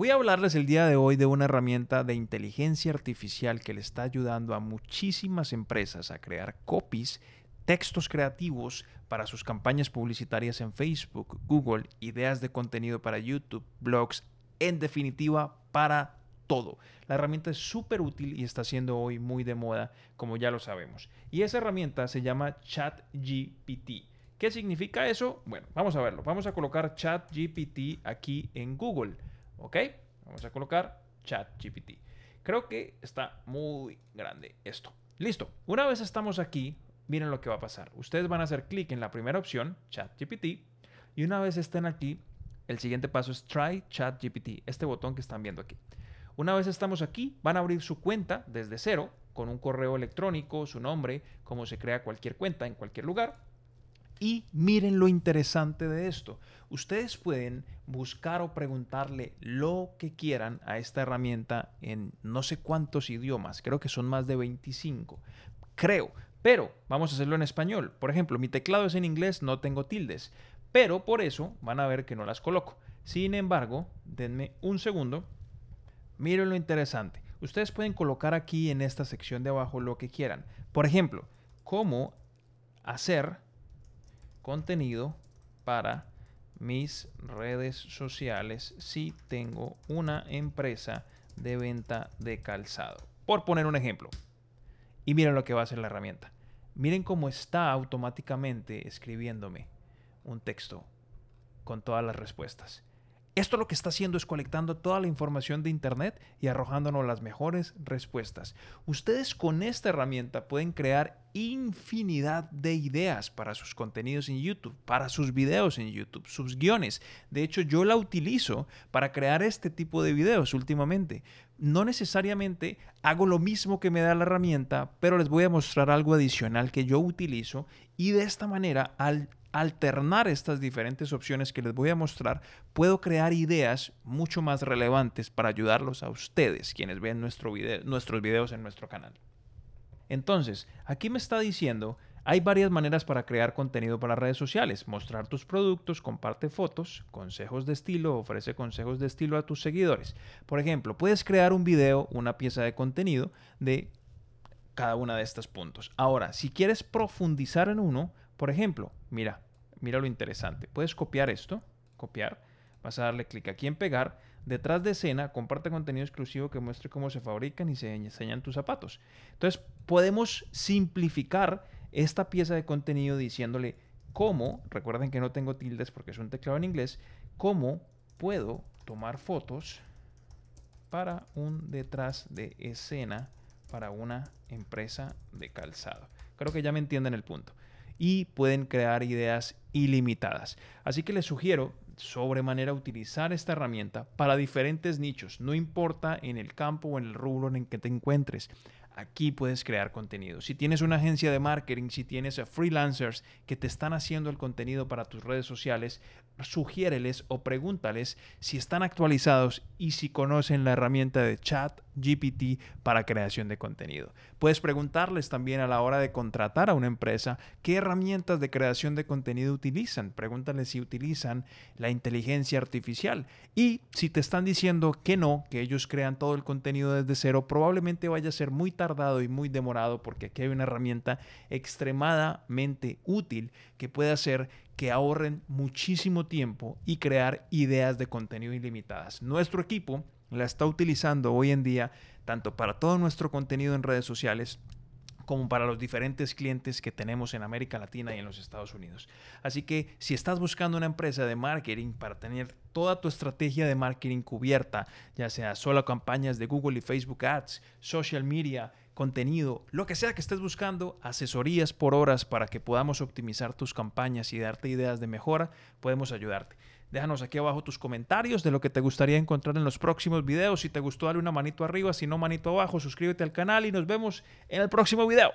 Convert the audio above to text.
Voy a hablarles el día de hoy de una herramienta de inteligencia artificial que le está ayudando a muchísimas empresas a crear copies, textos creativos para sus campañas publicitarias en Facebook, Google, ideas de contenido para YouTube, blogs, en definitiva, para todo. La herramienta es súper útil y está siendo hoy muy de moda, como ya lo sabemos. Y esa herramienta se llama ChatGPT. ¿Qué significa eso? Bueno, vamos a verlo. Vamos a colocar ChatGPT aquí en Google. ¿Ok? Vamos a colocar ChatGPT. Creo que está muy grande esto. Listo. Una vez estamos aquí, miren lo que va a pasar. Ustedes van a hacer clic en la primera opción, ChatGPT, y una vez estén aquí, el siguiente paso es Try ChatGPT, este botón que están viendo aquí. Una vez estamos aquí, van a abrir su cuenta desde cero, con un correo electrónico, su nombre, como se crea cualquier cuenta en cualquier lugar. Y miren lo interesante de esto. Ustedes pueden buscar o preguntarle lo que quieran a esta herramienta en no sé cuántos idiomas. Creo que son más de 25. Creo. Pero vamos a hacerlo en español. Por ejemplo, mi teclado es en inglés, no tengo tildes. Pero por eso van a ver que no las coloco. Sin embargo, denme un segundo. Miren lo interesante. Ustedes pueden colocar aquí en esta sección de abajo lo que quieran. Por ejemplo, cómo hacer contenido para mis redes sociales si tengo una empresa de venta de calzado. Por poner un ejemplo. Y miren lo que va a hacer la herramienta. Miren cómo está automáticamente escribiéndome un texto con todas las respuestas. Esto lo que está haciendo es colectando toda la información de Internet y arrojándonos las mejores respuestas. Ustedes con esta herramienta pueden crear infinidad de ideas para sus contenidos en YouTube, para sus videos en YouTube, sus guiones. De hecho, yo la utilizo para crear este tipo de videos últimamente. No necesariamente hago lo mismo que me da la herramienta, pero les voy a mostrar algo adicional que yo utilizo y de esta manera al alternar estas diferentes opciones que les voy a mostrar, puedo crear ideas mucho más relevantes para ayudarlos a ustedes, quienes ven nuestro nuestros videos en nuestro canal. Entonces, aquí me está diciendo, hay varias maneras para crear contenido para redes sociales. Mostrar tus productos, comparte fotos, consejos de estilo, ofrece consejos de estilo a tus seguidores. Por ejemplo, puedes crear un video, una pieza de contenido de cada una de estos puntos. Ahora, si quieres profundizar en uno, por ejemplo, mira, mira lo interesante. Puedes copiar esto, copiar, vas a darle clic aquí en pegar. Detrás de escena, comparte contenido exclusivo que muestre cómo se fabrican y se enseñan tus zapatos. Entonces, podemos simplificar esta pieza de contenido diciéndole cómo, recuerden que no tengo tildes porque es un teclado en inglés, cómo puedo tomar fotos para un detrás de escena para una empresa de calzado. Creo que ya me entienden el punto y pueden crear ideas ilimitadas. Así que les sugiero sobremanera utilizar esta herramienta para diferentes nichos, no importa en el campo o en el rubro en el que te encuentres. Aquí puedes crear contenido. Si tienes una agencia de marketing, si tienes freelancers que te están haciendo el contenido para tus redes sociales, sugiéreles o pregúntales si están actualizados y si conocen la herramienta de chat GPT para creación de contenido. Puedes preguntarles también a la hora de contratar a una empresa qué herramientas de creación de contenido utilizan. Pregúntales si utilizan la inteligencia artificial. Y si te están diciendo que no, que ellos crean todo el contenido desde cero, probablemente vaya a ser muy tardado y muy demorado porque aquí hay una herramienta extremadamente útil que puede hacer que ahorren muchísimo tiempo y crear ideas de contenido ilimitadas. Nuestro equipo la está utilizando hoy en día tanto para todo nuestro contenido en redes sociales como para los diferentes clientes que tenemos en América Latina y en los Estados Unidos. Así que si estás buscando una empresa de marketing para tener toda tu estrategia de marketing cubierta, ya sea solo campañas de Google y Facebook Ads, social media, contenido, lo que sea que estés buscando, asesorías por horas para que podamos optimizar tus campañas y darte ideas de mejora, podemos ayudarte. Déjanos aquí abajo tus comentarios de lo que te gustaría encontrar en los próximos videos. Si te gustó, dale una manito arriba. Si no, manito abajo. Suscríbete al canal y nos vemos en el próximo video.